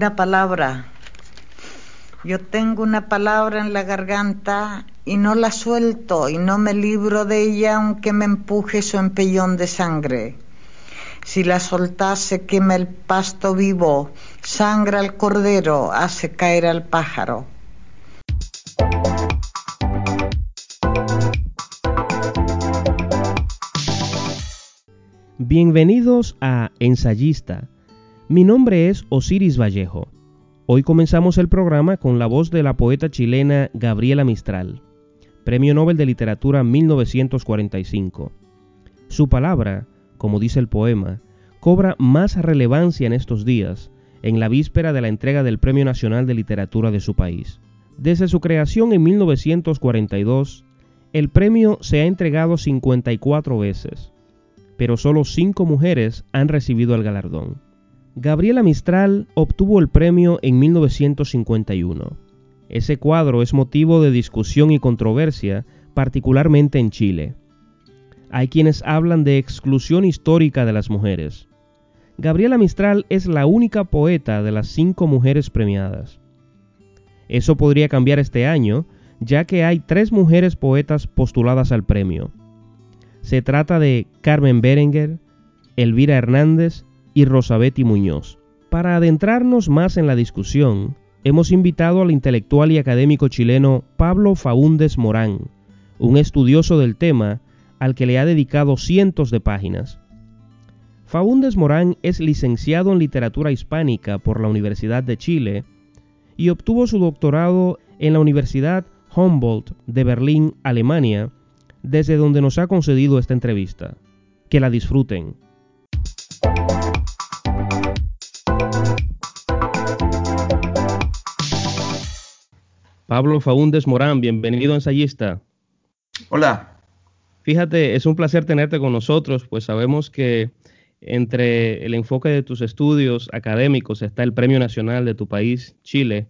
una palabra. Yo tengo una palabra en la garganta y no la suelto y no me libro de ella aunque me empuje su empellón de sangre. Si la soltase quema el pasto vivo, sangra al cordero, hace caer al pájaro. Bienvenidos a Ensayista. Mi nombre es Osiris Vallejo. Hoy comenzamos el programa con la voz de la poeta chilena Gabriela Mistral, Premio Nobel de Literatura 1945. Su palabra como dice el poema, cobra más relevancia en estos días, en la víspera de la entrega del Premio Nacional de Literatura de su país. Desde su creación en 1942, el premio se ha entregado 54 veces, pero solo 5 mujeres han recibido el galardón. Gabriela Mistral obtuvo el premio en 1951. Ese cuadro es motivo de discusión y controversia, particularmente en Chile. Hay quienes hablan de exclusión histórica de las mujeres. Gabriela Mistral es la única poeta de las cinco mujeres premiadas. Eso podría cambiar este año, ya que hay tres mujeres poetas postuladas al premio. Se trata de Carmen Berenguer, Elvira Hernández y Rosabeti Muñoz. Para adentrarnos más en la discusión, hemos invitado al intelectual y académico chileno Pablo Faúndez Morán, un estudioso del tema al que le ha dedicado cientos de páginas. Faúndez Morán es licenciado en literatura hispánica por la Universidad de Chile y obtuvo su doctorado en la Universidad Humboldt de Berlín, Alemania, desde donde nos ha concedido esta entrevista. Que la disfruten. Pablo Faúndez Morán, bienvenido ensayista. Hola, Fíjate, es un placer tenerte con nosotros, pues sabemos que entre el enfoque de tus estudios académicos está el Premio Nacional de tu país, Chile.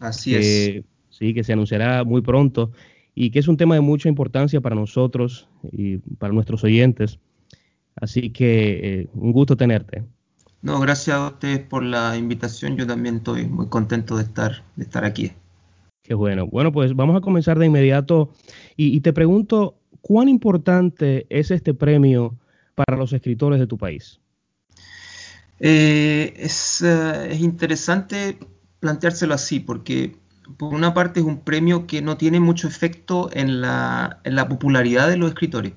Así es. Sí, que se anunciará muy pronto y que es un tema de mucha importancia para nosotros y para nuestros oyentes. Así que eh, un gusto tenerte. No, gracias a ustedes por la invitación. Yo también estoy muy contento de estar, de estar aquí. Qué bueno. Bueno, pues vamos a comenzar de inmediato y, te pregunto, ¿Cuán importante es este premio para los escritores de tu país? Eh, es, uh, es, interesante planteárselo así, porque por una parte es un premio que no tiene mucho efecto en la, en la popularidad de los escritores,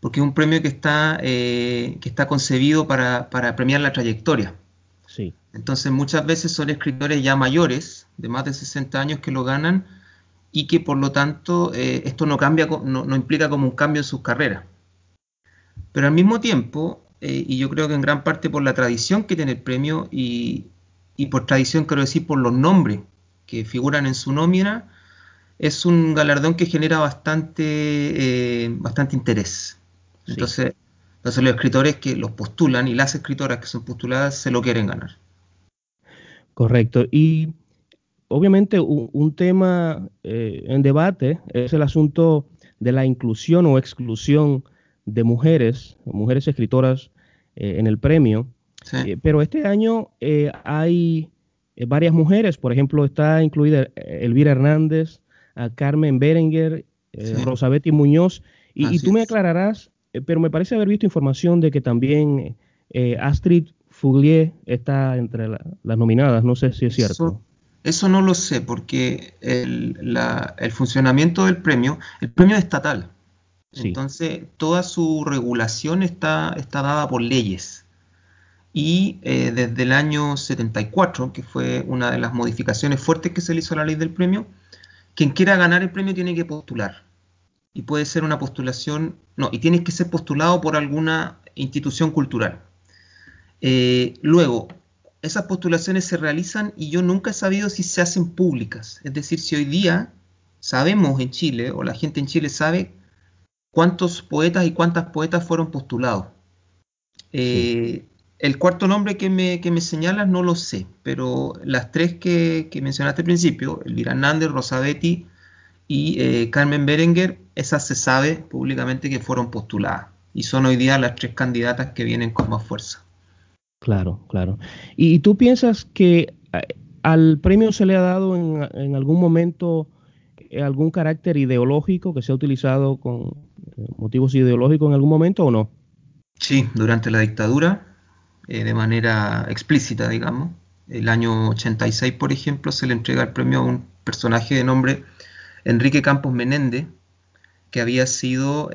porque es un premio que está, eh, que está concebido para, para, premiar la trayectoria. Sí. Entonces muchas veces son escritores ya mayores, de más de 60 años, que lo ganan y que por lo tanto eh, esto no, cambia, no, no, implica como un cambio en sus carreras. Pero al mismo tiempo, eh, y yo creo que en gran parte por la tradición que tiene el premio y, y, por tradición quiero decir por los nombres que figuran en su nómina, es un galardón que genera bastante, eh, bastante interés. Sí. Entonces, los escritores que los postulan y las escritoras que son postuladas se lo quieren ganar. Correcto. Y obviamente un, un tema eh, en debate es el asunto de la inclusión o exclusión de mujeres, mujeres escritoras eh, en el premio. Sí. Eh, pero este año eh, hay varias mujeres, por ejemplo, está incluida Elvira Hernández, a Carmen Berenguer, sí. Rosabeti Muñoz, y, y, tú me aclararás, pero me parece haber visto información de que también Astrid Fouglier está entre la, las nominadas, no sé si es cierto. Eso, eso no lo sé, porque el, la, el, funcionamiento del premio, el premio es estatal. Sí. Entonces, toda su regulación está, está dada por leyes. Y eh, desde el año 74, que fue una de las modificaciones fuertes que se le hizo a la ley del premio, quien quiera ganar el premio tiene que postular. Y puede ser una postulación, no, y tiene que ser postulado por alguna institución cultural. Eh, luego, esas postulaciones se realizan y yo nunca he sabido si se hacen públicas. Es decir, si hoy día sabemos en Chile, o la gente en Chile sabe cuántos poetas y cuántas poetas fueron postulados. Eh, sí. El cuarto nombre que me, que me, señalas no lo sé, pero las tres que, que mencionaste al principio, Elvira Hernández, Rosabetti y eh, Carmen Berenguer, esas se sabe públicamente que fueron postuladas y son hoy día las tres candidatas que vienen con más fuerza. Claro, claro. ¿Y, tú piensas que ¿Al premio se le ha dado en, algún momento eh, algún carácter ideológico que se ha utilizado con eh, motivos ideológicos en algún momento o no? Sí, durante la dictadura, de manera explícita, digamos. El año 86, por ejemplo, se le entrega el premio a un personaje de nombre Enrique Campos Menéndez, que había sido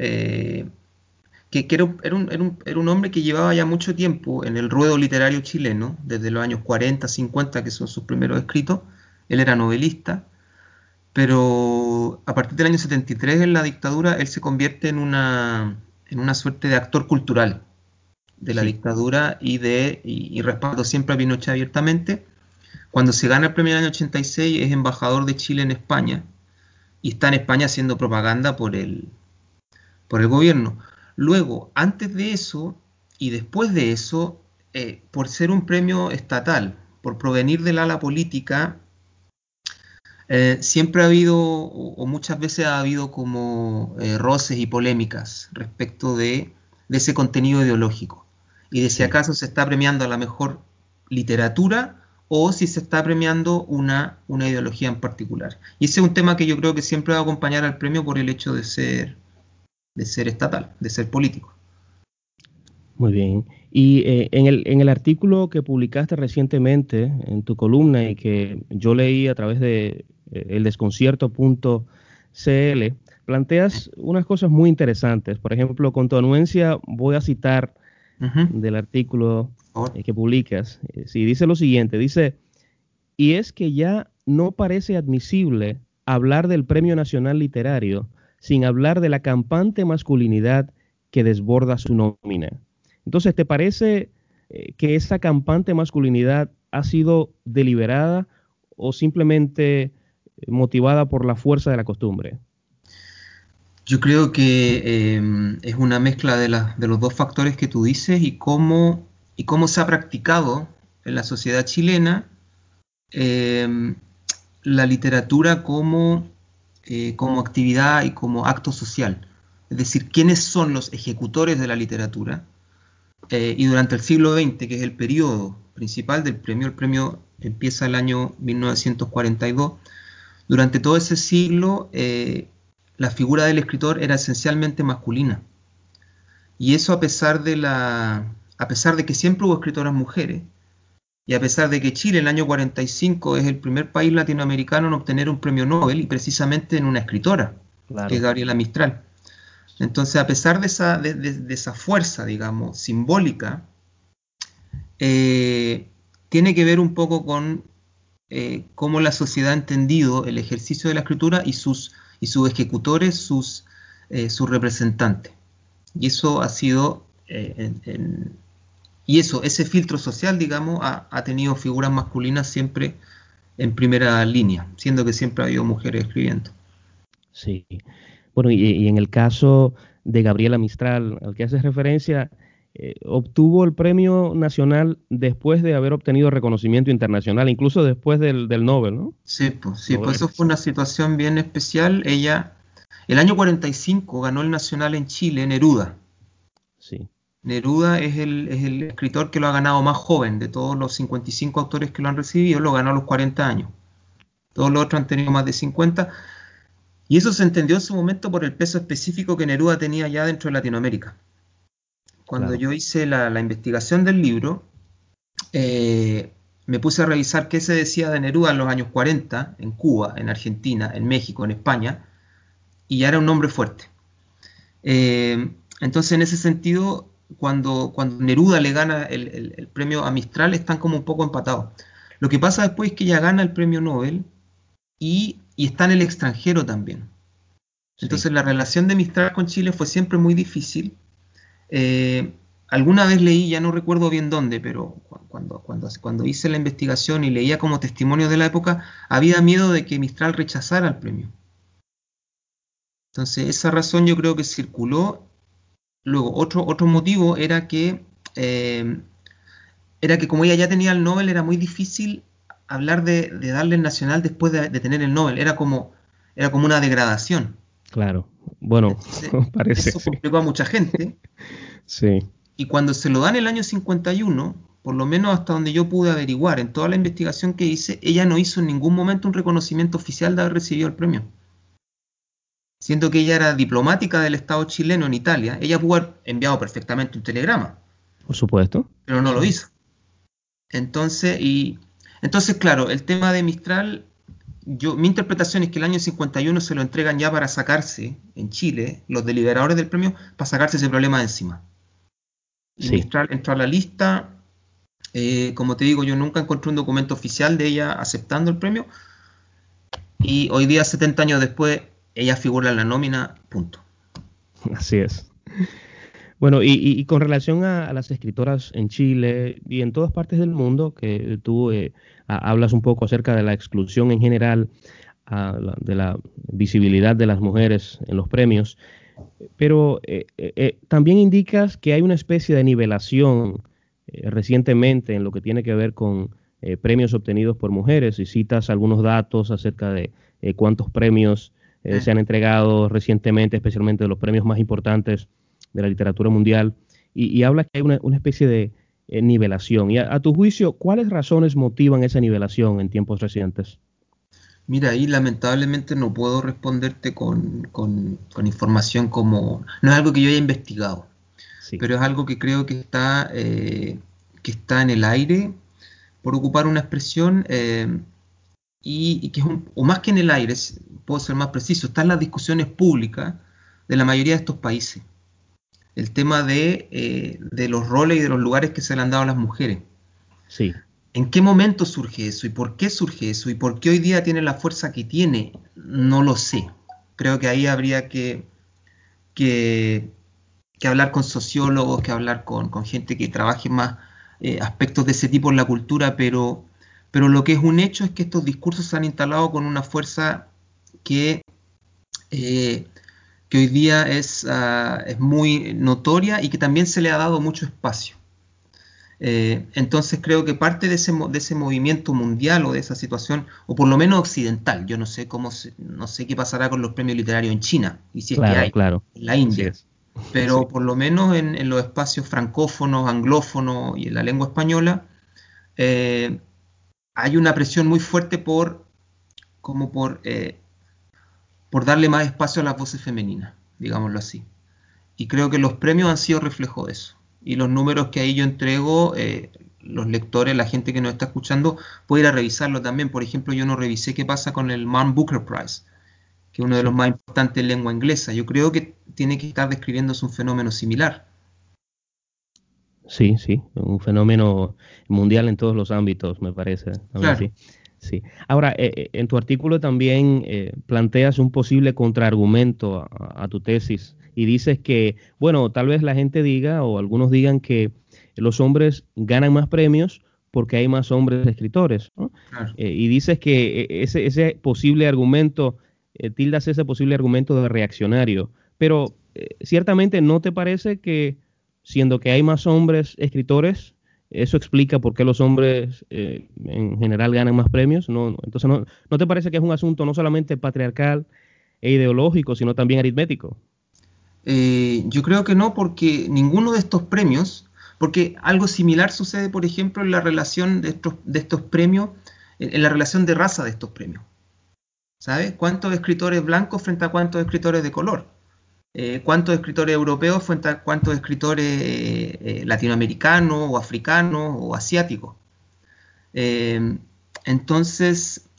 que, era, un, hombre que llevaba ya mucho tiempo en el ruedo literario chileno, desde los años 40, 50, que son sus primeros escritos. Él era novelista, pero a partir del año 73, en la dictadura, él se convierte en una, en una suerte de actor cultural de la dictadura y, de, y, respaldo siempre a Pinochet abiertamente. Cuando se gana el premio del año 86 es embajador de Chile en España y está en España haciendo propaganda por el, por el gobierno. Luego, antes de eso y después de eso, eh, por ser un premio estatal, por provenir del ala política, eh, siempre ha habido, o, muchas veces ha habido como eh, roces y polémicas respecto de, ese contenido ideológico y de si acaso se está premiando a la mejor literatura o si se está premiando una, una ideología en particular. Y ese es un tema que yo creo que siempre va a acompañar al premio por el hecho de ser de ser estatal, de ser político. Muy bien. Y eh, en, el, en, el, artículo que publicaste recientemente en tu columna y que yo leí a través de eh, el desconcierto.cl, planteas unas cosas muy interesantes. Por ejemplo, con tu anuencia voy a citar del artículo eh, que publicas. Si dice lo siguiente, dice, y es que ya no parece admisible hablar del Premio Nacional Literario sin hablar de la campante masculinidad que desborda su nómina. Entonces, ¿te parece eh, que esa campante masculinidad ha sido deliberada o simplemente eh, motivada por la fuerza de la costumbre? Yo creo que em, es una mezcla de, los dos factores que tú dices y cómo, y cómo se ha practicado en la sociedad chilena em, la literatura como eh, como actividad y como acto social. Es decir, quiénes son los ejecutores de la literatura. Eh, y durante el siglo XX, que es el periodo principal del premio, el premio empieza el año 1942, durante todo ese siglo eh, la figura del escritor era esencialmente masculina. Y eso a pesar de la a pesar de que siempre hubo escritoras mujeres, y a pesar de que Chile en el año 45 es el primer país latinoamericano en obtener un premio Nobel y precisamente en una escritora, que es Gabriela Mistral. Entonces, a pesar de esa, de, esa fuerza, digamos, simbólica, eh, tiene que ver un poco con eh, cómo la sociedad ha entendido el ejercicio de la escritura y sus, y sus ejecutores, sus, eh, sus representantes. Y eso ha sido en, y eso, ese filtro social, digamos, ha, tenido figuras masculinas siempre en primera línea, siendo que siempre ha habido mujeres escribiendo. Sí. Bueno, y, en el caso de Gabriela Mistral, al que haces referencia, eh, obtuvo el premio nacional después de haber obtenido reconocimiento internacional, incluso después del, del Nobel, ¿no? Sí, pues, sí, pues eso fue una situación bien especial. Ella, el año 45 ganó el nacional en Chile, Neruda. Sí. Neruda es el, escritor que lo ha ganado más joven de todos los 55 autores que lo han recibido, lo ganó a los 40 años. Todos los otros han tenido más de 50. Y eso se entendió en su momento por el peso específico que Neruda tenía ya dentro de Latinoamérica. Cuando yo hice la, investigación del libro, eh, me puse a revisar qué se decía de Neruda en los años 40, en Cuba, en Argentina, en México, en España, y ya era un nombre fuerte. Eh, entonces, en ese sentido, cuando, cuando Neruda le gana el, premio a Mistral, están como un poco empatados. Lo que pasa después es que ella gana el premio Nobel y, está en el extranjero también. Entonces la relación de Mistral con Chile fue siempre muy difícil. Eh, alguna vez leí, ya no recuerdo bien dónde, pero cuando, cuando, cuando hice la investigación y leía como testimonio de la época, había miedo de que Mistral rechazara el premio. Entonces esa razón yo creo que circuló Luego, otro, otro motivo era que, eh, era que como ella ya tenía el Nobel, era muy difícil hablar de, darle el nacional después de, tener el Nobel. Era como, era como una degradación. Claro, bueno, parece. Eso complicó a mucha gente. sí. Y cuando se lo dan el año 51, por lo menos hasta donde yo pude averiguar, en toda la investigación que hice, ella no hizo en ningún momento un reconocimiento oficial de haber recibido el premio. Siendo que ella era diplomática del Estado chileno en Italia, ella pudo haber enviado perfectamente un telegrama. Por supuesto. Pero no lo hizo. Entonces, y, entonces claro, el tema de Mistral, yo, mi interpretación es que el año 51 se lo entregan ya para sacarse, en Chile, los deliberadores del premio, para sacarse ese problema de encima. Y Mistral entró a la lista, eh, como te digo, yo nunca encontré un documento oficial de ella aceptando el premio. Y hoy día, 70 años después, ella figura en la nómina, punto. Así es. Bueno, y, con relación a, las escritoras en Chile y en todas partes del mundo, que tú eh, hablas un poco acerca de la exclusión en general, de la visibilidad de las mujeres en los premios, pero eh, también indicas que hay una especie de nivelación eh, recientemente en lo que tiene que ver con eh, premios obtenidos por mujeres y citas algunos datos acerca de eh, cuántos premios se han entregado recientemente, especialmente de los premios más importantes de la literatura mundial, y, habla que hay una, especie de nivelación. Y a, tu juicio, ¿cuáles razones motivan esa nivelación en tiempos recientes? Mira, ahí lamentablemente no puedo responderte con, información como... No es algo que yo haya investigado pero es algo que creo que está, eh, que está en el aire, por ocupar una expresión, y, que es un, o más que en el aire, puedo ser más preciso, está en las discusiones públicas de la mayoría de estos países. El tema de, eh, de los roles y de los lugares que se le han dado a las mujeres. Sí. ¿En qué momento surge eso y por qué surge eso y por qué hoy día tiene la fuerza que tiene? No lo sé. Creo que ahí habría que, que que hablar con sociólogos, que hablar con, gente que trabaje más eh, aspectos de ese tipo en la cultura, pero, pero lo que es un hecho es que estos discursos se han instalado con una fuerza que, eh, que hoy día es, ah, es, muy notoria y que también se le ha dado mucho espacio. Eh, entonces creo que parte de ese, de ese movimiento mundial o de esa situación, o por lo menos occidental, yo no sé cómo no sé qué pasará con los premios literarios en China, y si es que hay, claro. en la India pero por lo menos en, los espacios francófonos, anglófonos y en la lengua española, eh, hay una presión muy fuerte por, como por, eh, por darle más espacio a las voces femeninas, digámoslo así. Y creo que los premios han sido reflejo de eso. Y los números que ahí yo entrego, eh, los lectores, la gente que nos está escuchando, puede ir a revisarlo también. Por ejemplo, yo no revisé qué pasa con el Man Booker Prize que es uno de los más importantes en lengua inglesa. Yo creo que tiene que estar describiéndose un fenómeno similar. Sí, sí, un fenómeno mundial en todos los ámbitos, me parece. Sí. Ahora, eh, eh, en tu artículo también eh, planteas un posible contraargumento a, a, tu tesis y dices que, bueno, tal vez la gente diga o algunos digan que los hombres ganan más premios porque hay más hombres escritores. y dices que ese, ese posible argumento eh, tildas ese posible argumento de reaccionario. Pero eh, ciertamente no te parece que, siendo que hay más hombres escritores, eso explica por qué los hombres eh, en general ganan más premios. No, entonces, no, no, te parece que es un asunto no solamente patriarcal e ideológico, sino también aritmético? yo creo que no, porque ninguno de estos premios, porque algo similar sucede, por ejemplo, en la relación de estos, de estos premios, en la relación de raza de estos premios. ¿Sabes? ¿Cuántos escritores blancos frente a cuántos escritores de color? Eh, ¿Cuántos escritores europeos frente cuántos escritores eh, eh, latinoamericanos o africanos o asiáticos? entonces,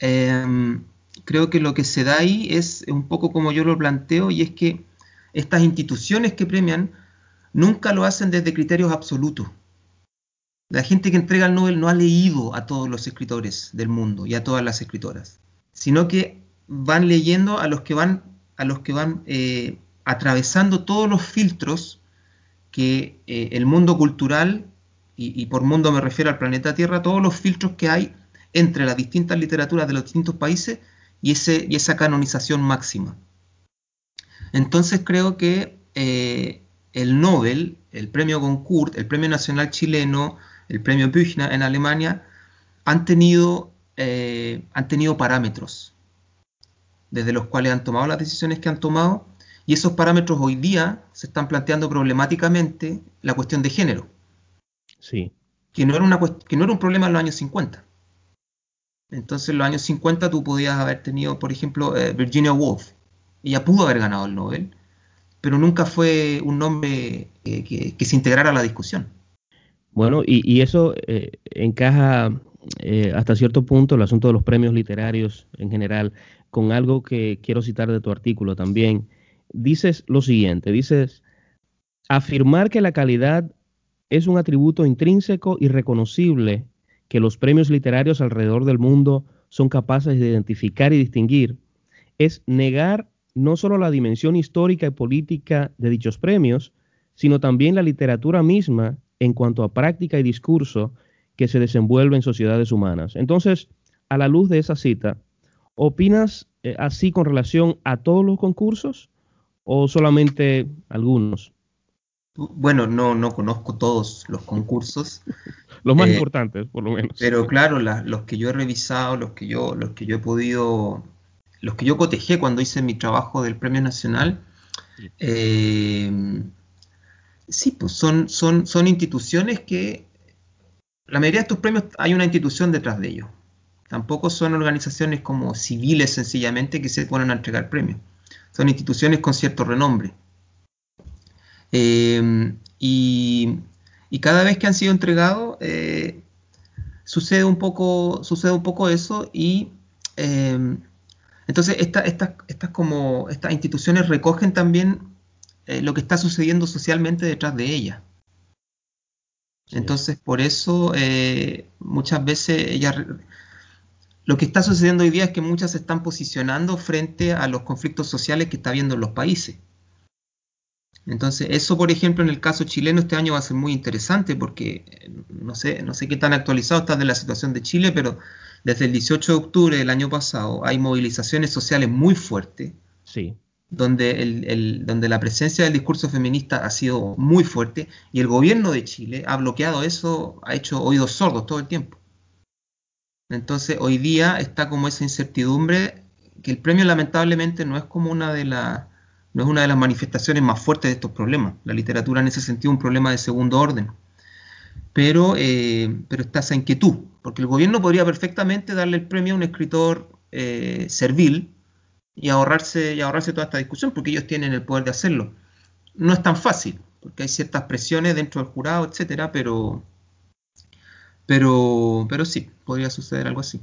em, creo que lo que se da ahí es un poco como yo lo planteo y es que estas instituciones que premian nunca lo hacen desde criterios absolutos. La gente que entrega el Nobel no ha leído a todos los escritores del mundo y a todas las escritoras sino que van leyendo a los que van, a los que van eh, atravesando todos los filtros que eh, el mundo cultural, y, por mundo me refiero al planeta Tierra, todos los filtros que hay entre las distintas literaturas de los distintos países y, ese, y esa canonización máxima. Entonces creo que eh, el Nobel, el premio Goncourt, el premio nacional chileno, el premio Büchner en Alemania, han tenido han tenido parámetros desde los cuales han tomado las decisiones que han tomado y esos parámetros hoy día se están planteando problemáticamente la cuestión de género. Sí. que no era, una, que no era un problema en los años 50. Entonces, en los años 50 tú podías haber tenido, por ejemplo, eh, Virginia Woolf. Ella pudo haber ganado el Nobel, pero nunca fue un nombre eh, que, se integrara a la discusión. Bueno, y, eso eh, encaja hasta cierto punto el asunto de los premios literarios en general con algo que quiero citar de tu artículo también. Dices lo siguiente, dices, afirmar que la calidad es un atributo intrínseco y reconocible que los premios literarios alrededor del mundo son capaces de identificar y distinguir, es negar no solo la dimensión histórica y política de dichos premios, sino también la literatura misma en cuanto a práctica y discurso que se desenvuelve en sociedades humanas. Entonces, a la luz de esa cita, ¿opinas eh, así con relación a todos los concursos o solamente algunos? Bueno, no, no conozco todos los concursos. los más eh, importantes, por lo menos. Pero claro, los que yo he revisado, los que yo, los que yo he podido, los que yo cotejé cuando hice mi trabajo del Premio Nacional, sí, eh, pues son, son, son instituciones que, la mayoría de estos premios hay una institución detrás de ellos. Tampoco son organizaciones como civiles sencillamente que se ponen a entregar premios. Son instituciones con cierto renombre. Eh, y, cada vez que han sido entregados, eh, sucede, un poco, sucede un poco eso y eh, entonces estas como, estas instituciones recogen también lo que está sucediendo socialmente detrás de ellas. Entonces, por eso muchas veces ellas lo que está sucediendo hoy día es que muchas se están posicionando frente a los conflictos sociales que está habiendo en los países. Entonces, eso, por ejemplo, en el caso chileno este año va a ser muy interesante porque eh, no sé, no sé qué tan actualizado está de la situación de Chile, pero desde el 18 de octubre del año pasado hay movilizaciones sociales muy fuertes. Sí. Donde, el, donde la presencia del discurso feminista ha sido muy fuerte y el gobierno de Chile ha bloqueado eso, ha hecho oídos sordos todo el tiempo. Entonces, hoy día está como esa incertidumbre que el premio lamentablemente no es como una de las no es una de las manifestaciones más fuertes de estos problemas. La literatura en ese sentido es un problema de segundo orden. Pero, eh, pero está esa inquietud, porque el gobierno podría perfectamente darle el premio a un escritor eh, servil y ahorrarse, y ahorrarse toda esta discusión, porque ellos tienen el poder de hacerlo. No es tan fácil, porque hay ciertas presiones dentro del jurado, etcétera, pero, pero, pero sí, podría suceder algo así.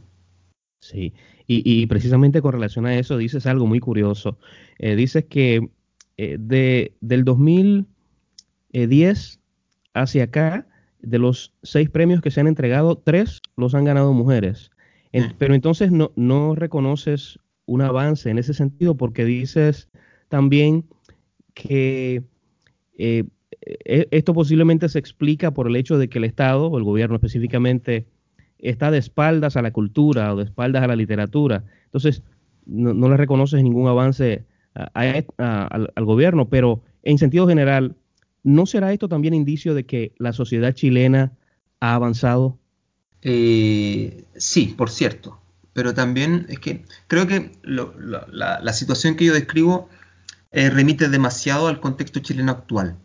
Sí, y, precisamente con relación a eso dices algo muy curioso. Eh, dices que eh, de, del 2010 hacia acá, de los seis premios que se han entregado, tres los han ganado mujeres. Mm. Pero entonces no, no reconoces un avance en ese sentido porque dices también que eh, esto posiblemente se explica por el hecho de que el Estado, o el gobierno específicamente, está de espaldas a la cultura o de espaldas a la literatura. Entonces, no, le reconoces ningún avance al, gobierno, pero en sentido general, ¿no será esto también indicio de que la sociedad chilena ha avanzado? Eh, sí, por cierto, pero también es que creo que la, situación que yo describo eh, remite demasiado al contexto chileno actual.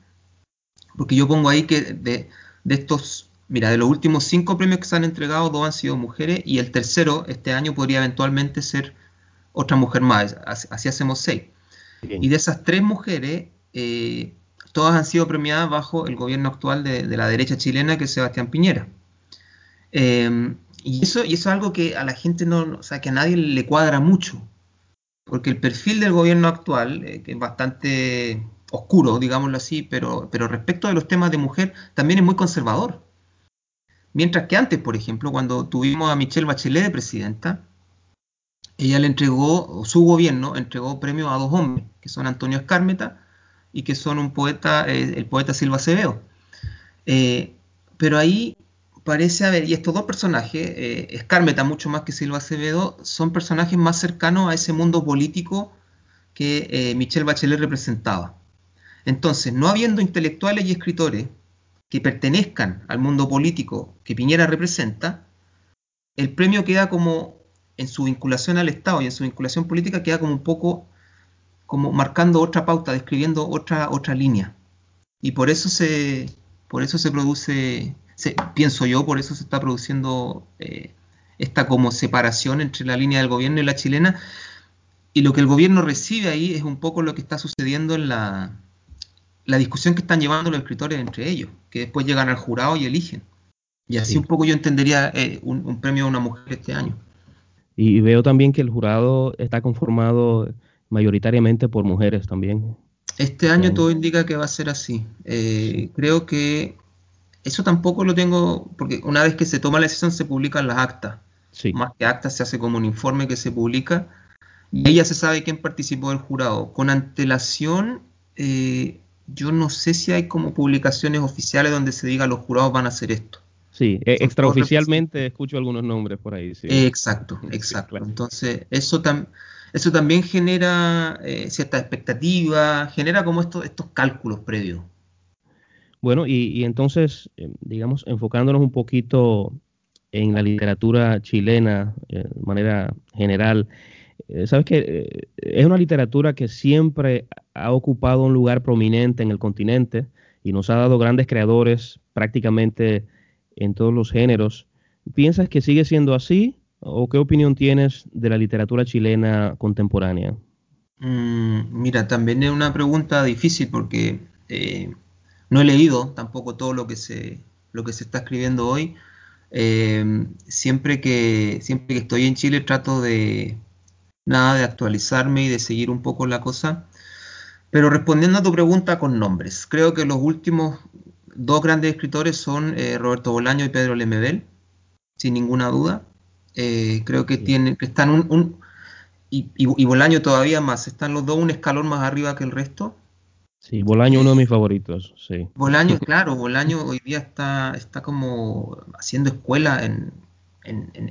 Porque yo pongo ahí que de, estos, mira, de los últimos cinco premios que se han entregado, dos han sido mujeres y el tercero este año podría eventualmente ser otra mujer más, así hacemos seis. Y de esas tres mujeres, eh, todas han sido premiadas bajo el gobierno actual de, la derecha chilena, que es Sebastián Piñera. Em, y, eso, y eso es algo que a la gente no, o sea, que a nadie le cuadra mucho, porque el perfil del gobierno actual, eh, que es bastante oscuro, digámoslo así, pero, pero respecto de los temas de mujer también es muy conservador. Mientras que antes, por ejemplo, cuando tuvimos a Michelle Bachelet de presidenta, ella le entregó, su gobierno entregó premios a dos hombres, que son Antonio Escármeta y que son un poeta, eh, el poeta Silva Acevedo. Eh, pero ahí parece haber, y estos dos personajes, eh, Escármeta mucho más que Silva Acevedo, son personajes más cercanos a ese mundo político que Michelle Bachelet representaba. Entonces, no habiendo intelectuales y escritores que pertenezcan al mundo político que Piñera representa, el premio queda como, en su vinculación al Estado y en su vinculación política, queda como un poco como marcando otra pauta, describiendo otra, otra línea. Y por eso se, por eso se produce, pienso yo, por eso se está produciendo eh, esta como separación entre la línea del gobierno y la chilena. Y lo que el gobierno recibe ahí es un poco lo que está sucediendo en la, la discusión que están llevando los escritores entre ellos, que después llegan al jurado y eligen. Y así un poco yo entendería eh, un, premio a una mujer este año. Y veo también que el jurado está conformado mayoritariamente por mujeres también. Este año todo indica que va a ser así. Eh, creo que eso tampoco lo tengo, porque una vez que se toma la decisión se publican las actas. Más que actas se hace como un informe que se publica y ahí ya se sabe quién participó del jurado. Con antelación, eh, yo no sé si hay como publicaciones oficiales donde se diga los jurados van a hacer esto. Sí, e, extraoficialmente escucho algunos nombres por ahí. Sí. exacto, exacto. Entonces, eso, eso también genera eh, cierta expectativa, genera como estos, estos cálculos previos. Bueno, y, entonces, eh, digamos, enfocándonos un poquito en la literatura chilena eh, de manera general, sabes que es una literatura que siempre ha ocupado un lugar prominente en el continente y nos ha dado grandes creadores prácticamente en todos los géneros. ¿Piensas que sigue siendo así o qué opinión tienes de la literatura chilena contemporánea? Mm, mira, también es una pregunta difícil porque eh, no he leído tampoco todo lo que se, lo que se está escribiendo hoy. Eh, siempre, que, siempre que estoy en Chile trato de nada de actualizarme y de seguir un poco la cosa. Pero respondiendo a tu pregunta con nombres, creo que los últimos dos grandes escritores son eh, Roberto Bolaño y Pedro Lemebel, sin ninguna duda. Eh, creo que tienen, que están un, y, Bolaño todavía más, están los dos un escalón más arriba que el resto. Sí, Bolaño uno de mis favoritos, sí. Bolaño, claro, Bolaño hoy día está, está como haciendo escuela en,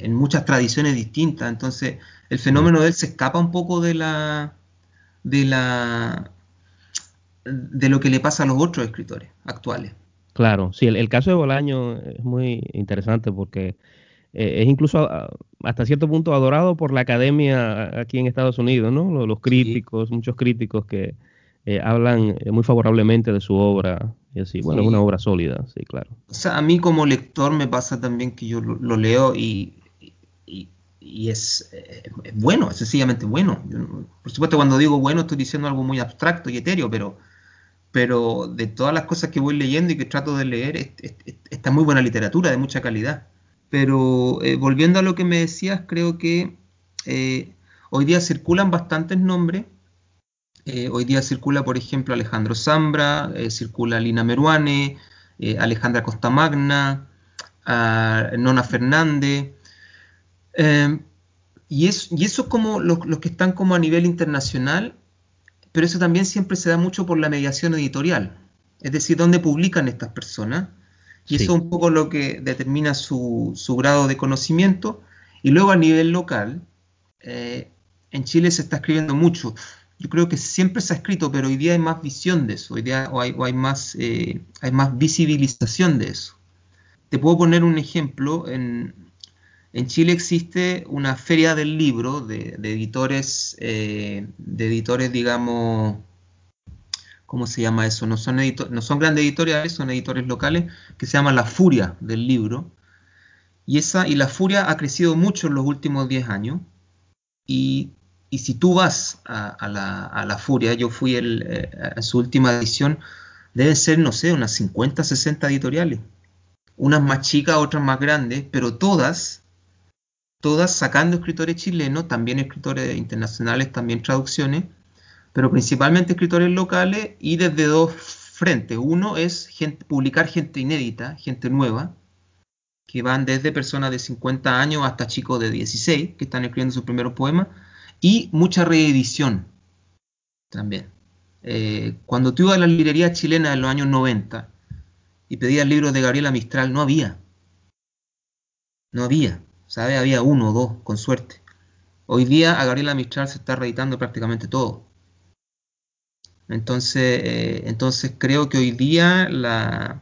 muchas tradiciones distintas, entonces el fenómeno de él se escapa un poco de la de la de lo que le pasa a los otros escritores actuales. Claro, sí, el, caso de Bolaño es muy interesante porque eh, es incluso hasta cierto punto adorado por la academia aquí en Estados Unidos, ¿no? Los, críticos, muchos críticos que eh, hablan eh, muy favorablemente de su obra y así. Bueno, es una obra sólida, sí, claro. O sea, a mí como lector me pasa también que yo lo, leo y, es, bueno, es sencillamente bueno. por supuesto, cuando digo bueno estoy diciendo algo muy abstracto y etéreo, pero pero de todas las cosas que voy leyendo y que trato de leer, está muy buena literatura, de mucha calidad. Pero eh, volviendo a lo que me decías, creo que eh, hoy día circulan bastantes nombres. Eh, hoy día circula, por ejemplo, Alejandro Zambra, circula Lina Meruane, Alejandra Costamagna, Nona Fernández. y, es, y eso como los, los que están como a nivel internacional pero eso también siempre se da mucho por la mediación editorial, es decir, dónde publican estas personas, y eso es un poco lo que determina su, grado de conocimiento, y luego a nivel local, eh, en Chile se está escribiendo mucho, yo creo que siempre se ha escrito, pero hoy día hay más visión de eso, hoy día hay, más, eh, hay más visibilización de eso. Te puedo poner un ejemplo, en, en Chile existe una feria del libro de, editores, eh, de editores, digamos, ¿cómo se llama eso? No son, no son grandes editoriales, son editores locales, que se llama La Furia del libro. Y, esa, y la Furia ha crecido mucho en los últimos 10 años. Y, si tú vas a, la, Furia, yo fui el, eh, a su última edición, deben ser, no sé, unas 50, 60 editoriales. Unas más chicas, otras más grandes, pero todas todas sacando escritores chilenos, también escritores internacionales, también traducciones, pero principalmente escritores locales y desde dos frentes. Uno es publicar gente inédita, gente nueva, que van desde personas de 50 años hasta chicos de 16 que están escribiendo sus primeros poemas, y mucha reedición también. Eh, cuando tú ibas a la librería chilena en los años 90 y pedías libros de Gabriela Mistral, no había. No había. ¿sabe? Había uno o dos, con suerte. Hoy día a Gabriela Mistral se está reeditando prácticamente todo. Entonces, eh, entonces creo que hoy día la,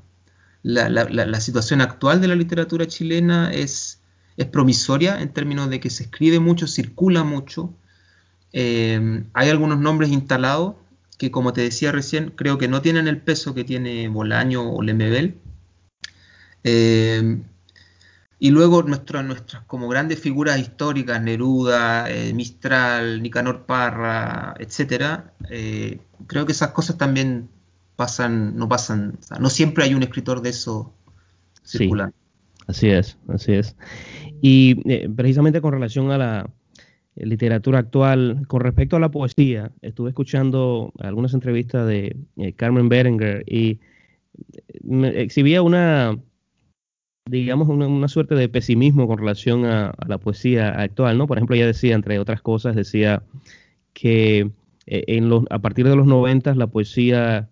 la, situación actual de la literatura chilena es, es, promisoria en términos de que se escribe mucho, circula mucho. Eh, hay algunos nombres instalados que, como te decía recién, creo que no tienen el peso que tiene Bolaño o Lemebel, Eh, y luego nuestras como grandes figuras históricas, Neruda, eh, Mistral, Nicanor Parra, etcétera, eh, creo que esas cosas también pasan, no pasan, no siempre hay un escritor de eso circulando. así es, así es. Y eh, precisamente con relación a la literatura actual, con respecto a la poesía, estuve escuchando algunas entrevistas de Carmen Berenger y exhibía una digamos, una, suerte de pesimismo con relación a, la poesía actual, ¿no? Por ejemplo, ella decía, entre otras cosas, decía que eh, en los, a partir de los noventas la poesía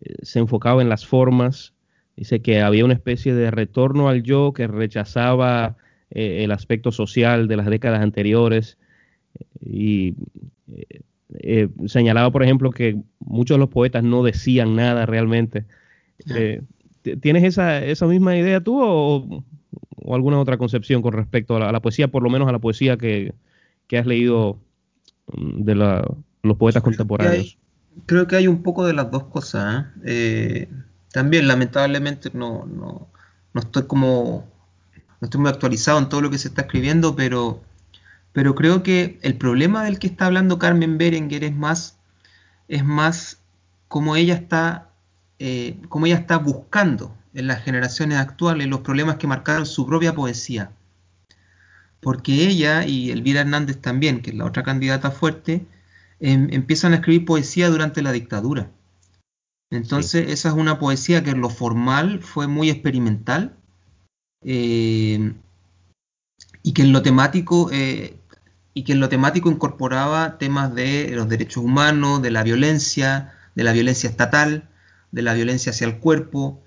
eh, se enfocaba en las formas, dice que había una especie de retorno al yo que rechazaba eh, el aspecto social de las décadas anteriores y señalaba, por ejemplo, que muchos de los poetas no decían nada realmente. ¿Tienes esa, esa misma idea tú o, alguna otra concepción con respecto a la, poesía, por lo menos a la poesía que, has leído mm, de los poetas contemporáneos? creo que hay un poco de las dos cosas. ¿eh? Eh, también, lamentablemente, no, no, no, estoy como no estoy muy actualizado en todo lo que se está escribiendo, pero, pero creo que el problema del que está hablando Carmen Berenguer es más, es más cómo ella está eh, como ella está buscando en las generaciones actuales los problemas que marcaron su propia poesía. Porque ella y Elvira Hernández también, que es la otra candidata fuerte, em, empiezan a escribir poesía durante la dictadura. Entonces, esa es una poesía que en lo formal fue muy experimental eh, y que en lo temático eh, y que en lo temático incorporaba temas de los derechos humanos, de la violencia, de la violencia estatal, de la violencia hacia el cuerpo.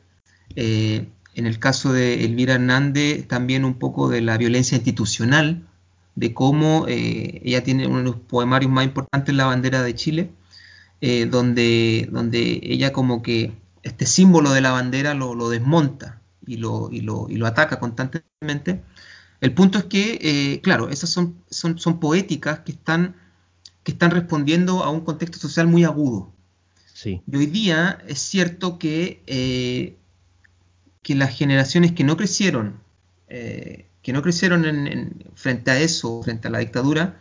Eh, en el caso de Elvira Hernández, también un poco de la violencia institucional, de cómo eh, ella tiene uno de los poemarios más importantes, La bandera de Chile, eh, donde, donde ella como que este símbolo de la bandera lo, desmonta y lo, y, lo, y lo, ataca constantemente. El punto es que, claro, esas son, son, son poéticas que están, que están respondiendo a un contexto social muy agudo. Y hoy día es cierto que, eh, que las generaciones que no crecieron, eh, que no crecieron en, frente a eso, frente a la dictadura,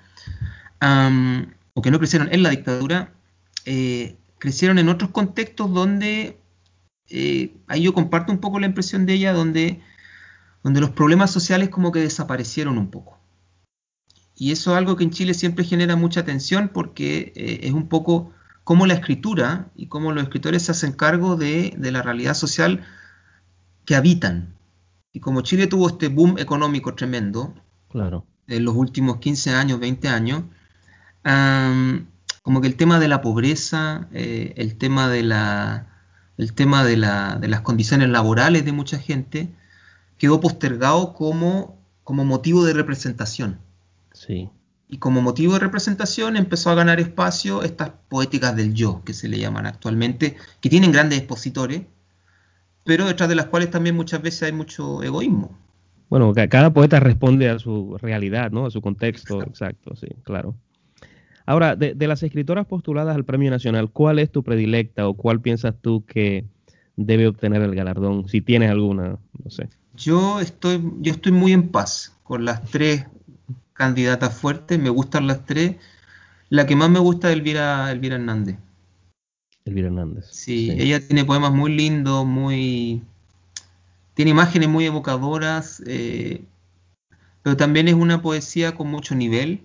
o que no crecieron en la dictadura, eh, crecieron en otros contextos donde, ahí yo comparto un poco la impresión de ella, donde, donde los problemas sociales como que desaparecieron un poco. Y eso es algo que en Chile siempre genera mucha tensión porque es un poco cómo la escritura y cómo los escritores se hacen cargo de, la realidad social que habitan. Y como Chile tuvo este boom económico tremendo, claro. en los últimos 15 años, 20 años, como que el tema de la pobreza, eh, el tema, de, la, el tema de, de, las condiciones laborales de mucha gente, quedó postergado como, como motivo de representación. Sí. Y como motivo de representación empezó a ganar espacio estas poéticas del yo, que se le llaman actualmente, que tienen grandes expositores, pero detrás de las cuales también muchas veces hay mucho egoísmo. Bueno, cada poeta responde a su realidad, ¿no? A su contexto, exacto, sí, claro. Ahora, de, las escritoras postuladas al Premio Nacional, ¿cuál es tu predilecta o cuál piensas tú que debe obtener el galardón? Si tienes alguna, no sé. Yo estoy, yo estoy muy en paz con las tres candidata fuerte, me gustan las tres. La que más me gusta es Elvira, Elvira Hernández. Elvira Hernández. Sí, ella tiene poemas muy lindos, muy... Tiene imágenes muy evocadoras, eh, pero también es una poesía con mucho nivel,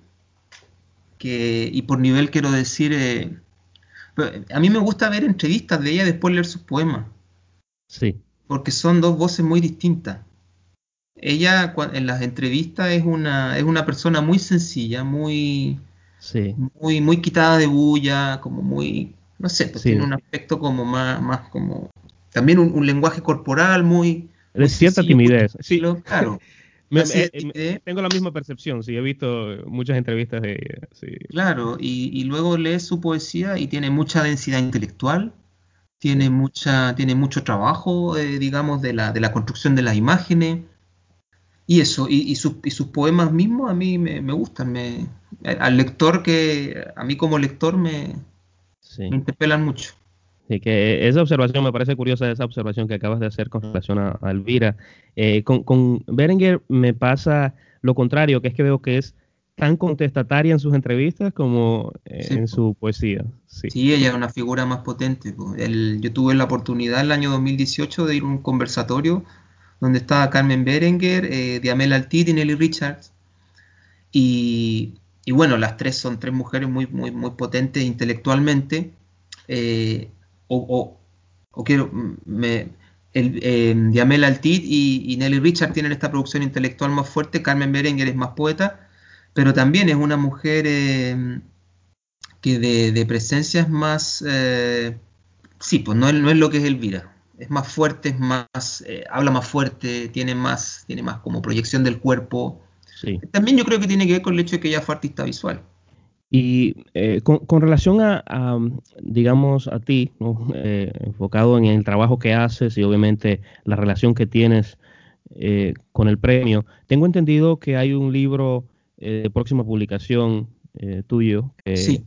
que, y por nivel quiero decir... Eh, a mí me gusta ver entrevistas de ella después leer sus poemas. Sí. Porque son dos voces muy distintas ella en las entrevistas es una, es una persona muy sencilla, muy, muy, muy quitada de bulla, como muy, no sé, pues tiene un aspecto como más, más como, también un, lenguaje corporal muy... De cierta timidez. Sí, claro. Eh, tengo la misma percepción, sí, he visto muchas entrevistas de ella. Claro, y, luego lees su poesía y tiene mucha densidad intelectual, tiene, mucha, tiene mucho trabajo, eh, digamos, de la, de la construcción de las imágenes, y eso, y, sus, poemas mismos a mí me, gustan, me, al lector que, a mí como lector me, interpelan mucho. que esa observación me parece curiosa, esa observación que acabas de hacer con relación a, Elvira. Eh, con, con Berenger me pasa lo contrario, que es que veo que es tan contestataria en sus entrevistas como eh, en su poesía. Sí. ella es una figura más potente. yo tuve la oportunidad en el año 2018 de ir a un conversatorio donde estaba Carmen Berenguer, eh, Diamela Altit y Nelly Richards. Y, bueno, las tres son tres mujeres muy, muy, muy potentes intelectualmente. Eh, o, quiero, me, el, eh, Diamela Altit y, Nelly Richards tienen esta producción intelectual más fuerte. Carmen Berenguer es más poeta, pero también es una mujer que de, presencia es más. sí, pues no no es lo que es Elvira es más fuerte, es más, eh, habla más fuerte, tiene más, tiene más como proyección del cuerpo. También yo creo que tiene que ver con el hecho de que ella fue artista visual. Y eh, con, relación a, digamos, a ti, eh, enfocado en el trabajo que haces y obviamente la relación que tienes con el premio, tengo entendido que hay un libro de próxima publicación tuyo. sí.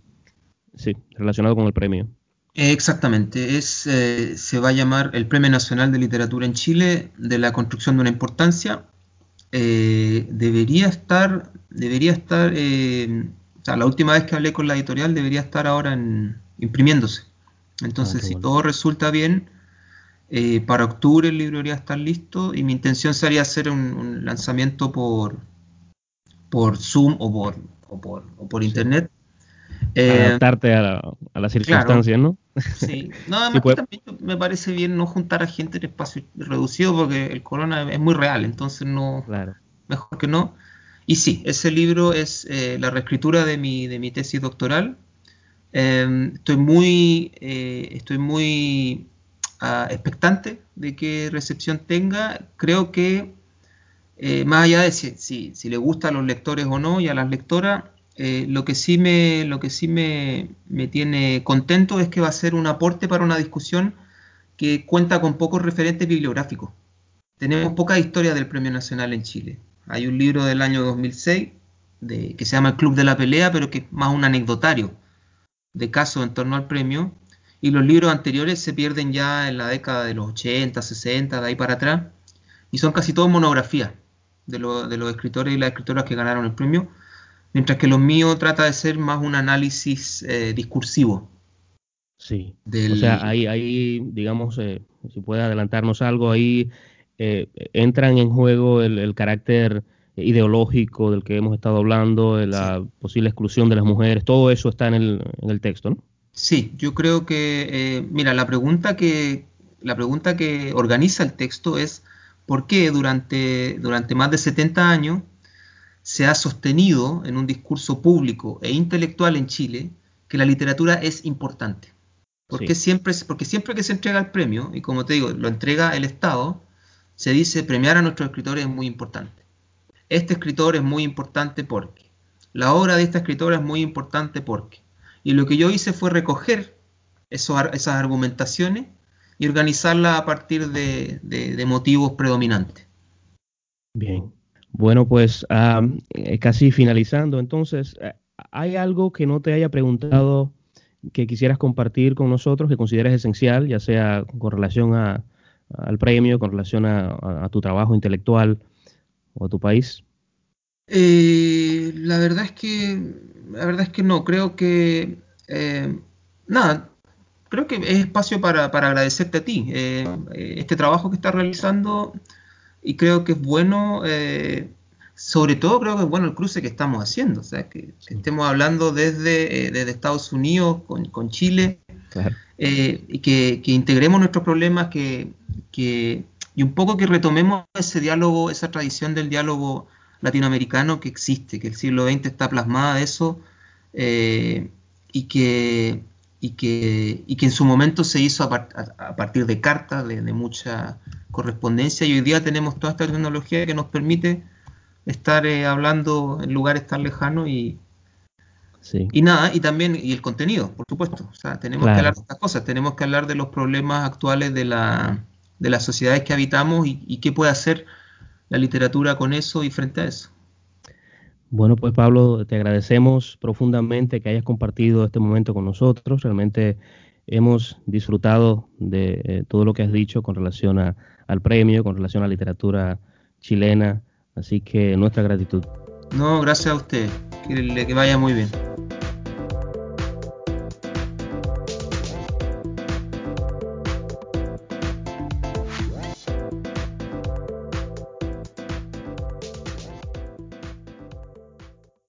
Sí, relacionado con el premio. Exactamente, es, eh, se va a llamar el Premio Nacional de Literatura en Chile de la construcción de una importancia. Eh, debería estar, debería estar, eh, o sea, la última vez que hablé con la editorial debería estar ahora en, imprimiéndose. Entonces, ah, si todo resulta bien, para octubre el libro debería estar listo y mi intención sería hacer un, lanzamiento por, por Zoom o por, o por, o por internet eh, adaptarte a, las circunstancias, ¿no? Sí, no, además pues. también me parece bien no juntar a gente en espacio reducido porque el corona es muy real, entonces no, mejor que no. Y sí, ese libro es eh, la reescritura de mi, de mi tesis doctoral. Em, estoy muy, eh, estoy muy ah, expectante de qué recepción tenga. Creo que más allá de si, le gusta a los lectores o no y a las lectoras, eh, lo que sí, me, lo que sí me, tiene contento es que va a ser un aporte para una discusión que cuenta con pocos referentes bibliográficos. Tenemos poca historia del Premio Nacional en Chile. Hay un libro del año 2006 de, que se llama El Club de la Pelea, pero que es más un anecdotario de casos en torno al premio. Y los libros anteriores se pierden ya en la década de los 80, 60, de ahí para atrás. Y son casi todos monografías de, de los escritores y las escritoras que ganaron el premio mientras que lo mío trata de ser más un análisis eh, discursivo. Sí. O sea, ahí, ahí digamos, eh, si puede adelantarnos algo, ahí eh, entran en juego el, carácter ideológico del que hemos estado hablando, la posible exclusión de las mujeres, todo eso está en el, en el texto, ¿no? Sí, yo creo que, mira, la pregunta que, la pregunta que organiza el texto es ¿por qué durante, durante más de 70 años se ha sostenido en un discurso público e intelectual en Chile que la literatura es importante. Porque, siempre, porque siempre que se entrega el premio, y como te digo, lo entrega el Estado, se dice premiar a nuestros escritores es muy importante. Este escritor es muy importante porque. La obra de esta escritora es muy importante porque. Y lo que yo hice fue recoger esas argumentaciones y organizarlas a partir de, de motivos predominantes. Bien, bueno, pues ah, eh, casi finalizando, entonces, eh, ¿hay algo que no te haya preguntado que quisieras compartir con nosotros que consideres esencial, ya sea con relación al premio, con relación a, tu trabajo intelectual o a tu país? Eh, la verdad es que, la verdad es que no, creo que, nada, creo que es espacio para, para agradecerte a ti, este trabajo que estás realizando y creo que es bueno, eh, sobre todo creo que es bueno el cruce que estamos haciendo, o sea, que, estemos hablando desde, eh, desde, Estados Unidos con, Chile eh, y que, integremos nuestros problemas que, y un poco que retomemos ese diálogo, esa tradición del diálogo latinoamericano que existe, que el siglo XX está plasmada de eso y que y que, y que en su momento se hizo a, partir de cartas, de, mucha correspondencia, y hoy día tenemos toda esta tecnología que nos permite estar eh, hablando en lugares tan lejanos y, y nada, y también y el contenido, por supuesto. O sea, tenemos que hablar de estas cosas, tenemos que hablar de los problemas actuales de, la, de las sociedades que habitamos y, y qué puede hacer la literatura con eso y frente a eso. Bueno, pues Pablo, te agradecemos profundamente que hayas compartido este momento con nosotros. Realmente hemos disfrutado de eh, todo lo que has dicho con relación al premio, con relación a la literatura chilena, así que nuestra gratitud. No, gracias a usted, que, que vaya muy bien.